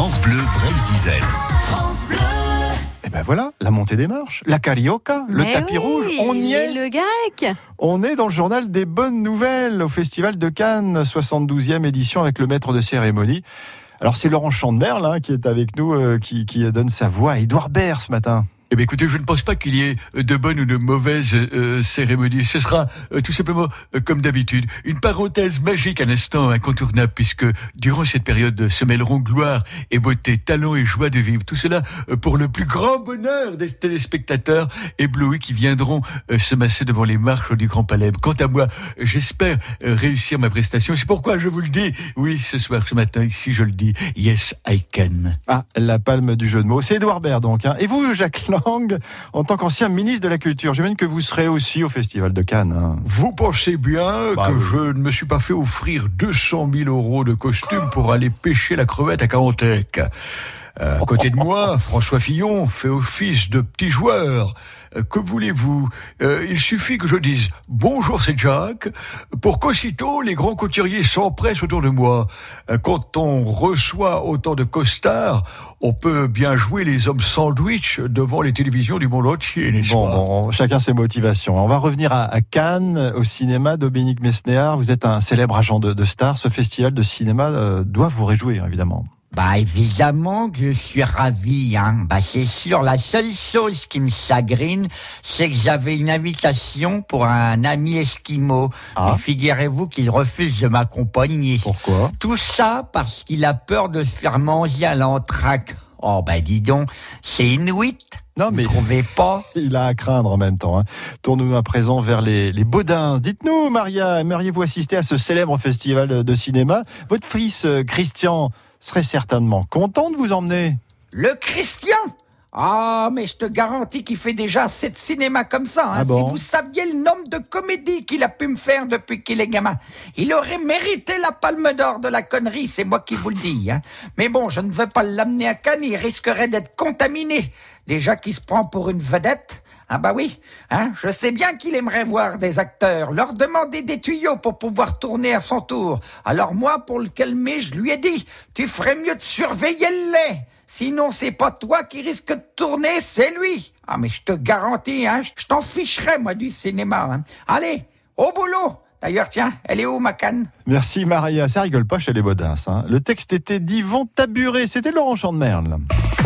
France Bleu Brésil. Et ben voilà, la montée des marches, la carioca, le Mais tapis oui, rouge, on y est. Le grec. On est dans le journal des bonnes nouvelles au Festival de Cannes, 72e édition avec le maître de cérémonie. Alors c'est Laurent Chandemerle hein, qui est avec nous, euh, qui, qui donne sa voix à Édouard Baird ce matin. Eh bien, écoutez, je ne pense pas qu'il y ait de bonnes ou de mauvaises euh, cérémonies. Ce sera euh, tout simplement euh, comme d'habitude. Une parenthèse magique, un instant incontournable, puisque durant cette période se mêleront gloire et beauté, talent et joie de vivre. Tout cela euh, pour le plus grand bonheur des téléspectateurs éblouis qui viendront euh, se masser devant les marches du Grand Palais. Quant à moi, j'espère euh, réussir ma prestation. C'est pourquoi je vous le dis. Oui, ce soir, ce matin, ici, je le dis. Yes, I can. Ah, la palme du jeu de mots. C'est Édouard Baird donc. Hein. Et vous, Jacques Lang, en tant qu'ancien ministre de la Culture, j'imagine que vous serez aussi au Festival de Cannes. hein. Vous pensez bien Bah que oui. je ne me suis pas fait offrir 200 000 euros de costume pour aller pêcher la crevette à Carantec à côté de moi, François Fillon fait office de petit joueur. Euh, Que voulez-vous? Euh, Il suffit que je dise bonjour, c'est Jacques, pour qu'aussitôt les grands couturiers s'empressent autour de moi. Euh, Quand on reçoit autant de costards, on peut bien jouer les hommes sandwich devant les télévisions du monde entier, n'est-ce Bon, pas? bon, chacun ses motivations. On va revenir à, à Cannes, au cinéma. Dominique Mesnéard, vous êtes un célèbre agent de, de star. Ce festival de cinéma euh, doit vous réjouir, évidemment. Bah évidemment que je suis ravi, hein. Bah c'est sûr, la seule chose qui me chagrine, c'est que j'avais une invitation pour un ami esquimau. Ah. Mais figurez-vous qu'il refuse de m'accompagner. Pourquoi? Tout ça parce qu'il a peur de se faire manger à l'entraque. Oh bah dis donc, c'est inuit. Non, Vous mais trouvez pas? Il a à craindre en même temps. Hein. Tournons-nous à présent vers les, les Baudins. Dites-nous, Maria, aimeriez-vous assister à ce célèbre festival de cinéma? Votre fils, euh, Christian, serait certainement content de vous emmener. Le Christian? Ah, mais je te garantis qu'il fait déjà assez de cinéma comme ça. hein. Ah bon? Si vous saviez le nombre de comédies qu'il a pu me faire depuis qu'il est gamin, il aurait mérité la palme d'or de la connerie, c'est moi qui vous le dis. hein. Mais bon, je ne veux pas l'amener à Cannes, il risquerait d'être contaminé. Déjà qu'il se prend pour une vedette. Ah bah oui, hein, je sais bien qu'il aimerait voir des acteurs, leur demander des tuyaux pour pouvoir tourner à son tour. Alors moi, pour le calmer, je lui ai dit, tu ferais mieux de surveiller le lait. Sinon, c'est pas toi qui risque de tourner, c'est lui. Ah mais je te garantis, hein, je t'en ficherai moi du cinéma. hein. Allez, au boulot. D'ailleurs, tiens, elle est où ma canne? Merci, Maria. Ça rigole pas chez les Baudins. Hein. Le texte était d'Yvan Taburé. C'était Laurent Chandemerle.